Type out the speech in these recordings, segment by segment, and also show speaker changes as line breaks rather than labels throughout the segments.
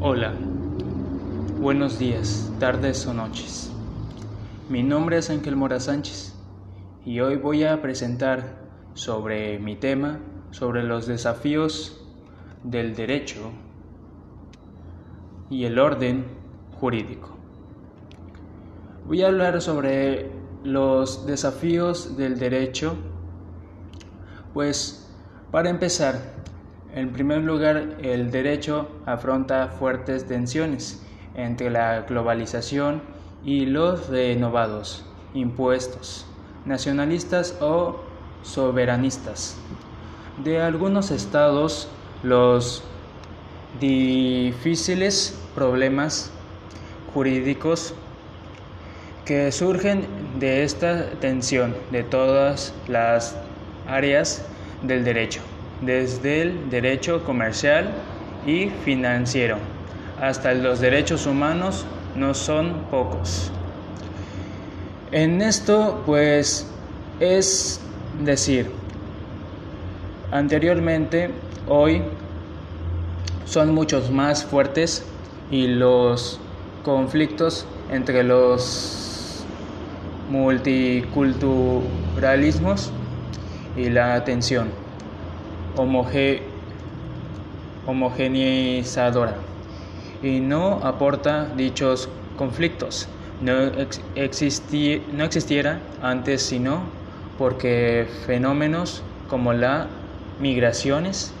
Hola, buenos días, tardes o noches. Mi nombre es Ángel Mora Sánchez y hoy voy a presentar sobre mi tema, sobre los desafíos del derecho y el orden jurídico. Voy a hablar sobre los desafíos del derecho, pues para empezar, en primer lugar, el derecho afronta fuertes tensiones entre la globalización y los renovados impuestos nacionalistas o soberanistas. De algunos estados, los difíciles problemas jurídicos que surgen de esta tensión de todas las áreas del derecho, desde el derecho comercial y financiero hasta los derechos humanos no son pocos. En esto pues es decir, anteriormente, hoy son muchos más fuertes y los conflictos entre los multiculturalismos y la homogeneizadora y no aporta dichos conflictos. No, no existiera antes sino porque fenómenos como las migraciones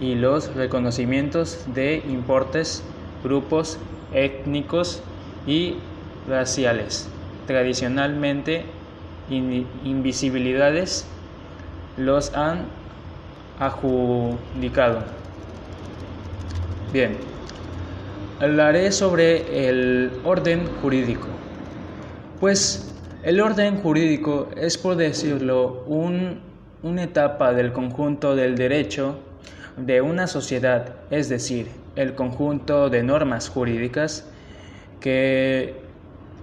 y los reconocimientos de importes, grupos étnicos y raciales tradicionalmente invisibilidades los han adjudicado. Bien, hablaré sobre el orden jurídico. Pues el orden jurídico es, por decirlo, una etapa del conjunto del derecho de una sociedad, es decir, el conjunto de normas jurídicas que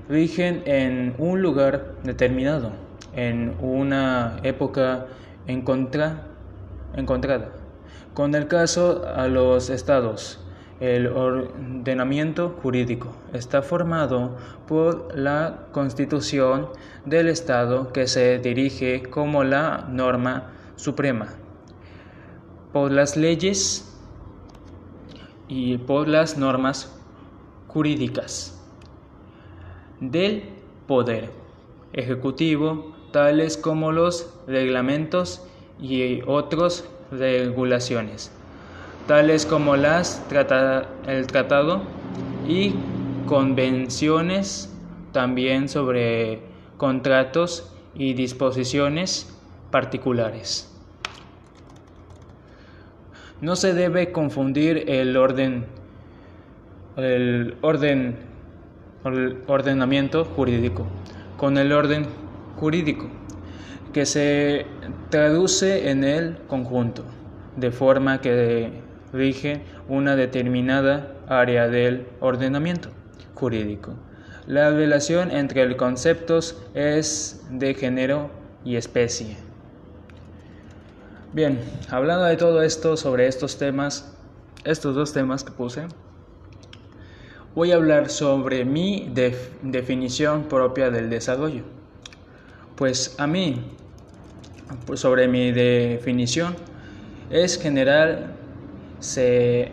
rigen en un lugar determinado, en una época encontrada. Con el caso a los estados, el ordenamiento jurídico está formado por la constitución del Estado que se dirige como la norma suprema, por las leyes y por las normas jurídicas del poder ejecutivo, tales como los reglamentos y otras regulaciones, tales como las el tratado y convenciones también sobre contratos y disposiciones particulares. No se debe confundir el orden el orden el ordenamiento jurídico, con el orden jurídico, que se traduce en el conjunto, de forma que rige una determinada área del ordenamiento jurídico. La relación entre los conceptos es de género y especie. Bien, hablando de todo esto, sobre estos temas, estos dos temas que puse, voy a hablar sobre mi definición propia del desarrollo. Pues a mí, pues sobre mi definición, es general, se,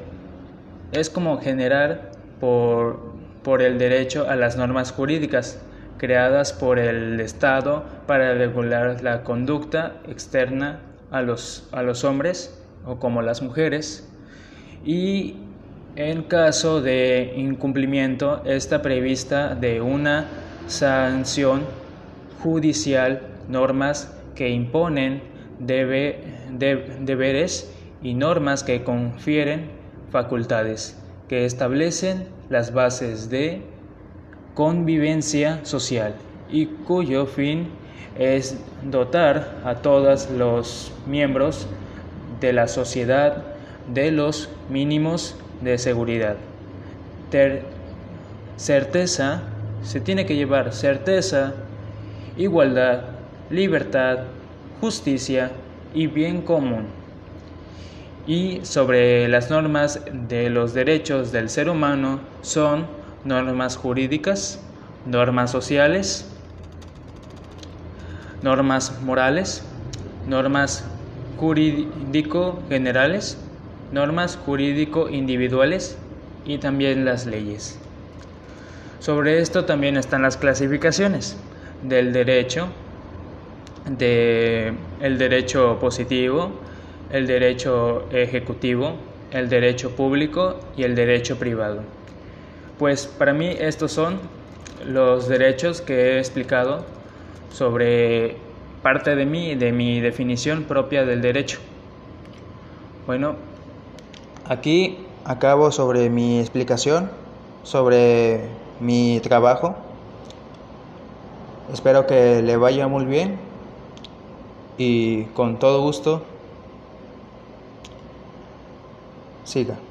es como generar por, por el derecho a las normas jurídicas creadas por el Estado para regular la conducta externa a los, a los hombres o como las mujeres. Y en caso de incumplimiento está prevista de una sanción judicial normas que imponen deberes y normas que confieren facultades que establecen las bases de convivencia social y cuyo fin es dotar a todos los miembros de la sociedad de los mínimos de seguridad. certeza, se tiene que llevar certeza, igualdad, libertad, justicia y bien común. Y sobre las normas de los derechos del ser humano son normas jurídicas, normas sociales, normas morales, normas jurídico generales, normas jurídico individuales y también las leyes. Sobre esto también están las clasificaciones del derecho, de el derecho positivo, el derecho ejecutivo, el derecho público y el derecho privado. Pues para mí estos son los derechos que he explicado sobre parte de mí, de mi definición propia del derecho. Bueno, aquí acabo sobre mi explicación sobre mi trabajo. Espero que le vaya muy bien y con todo gusto siga.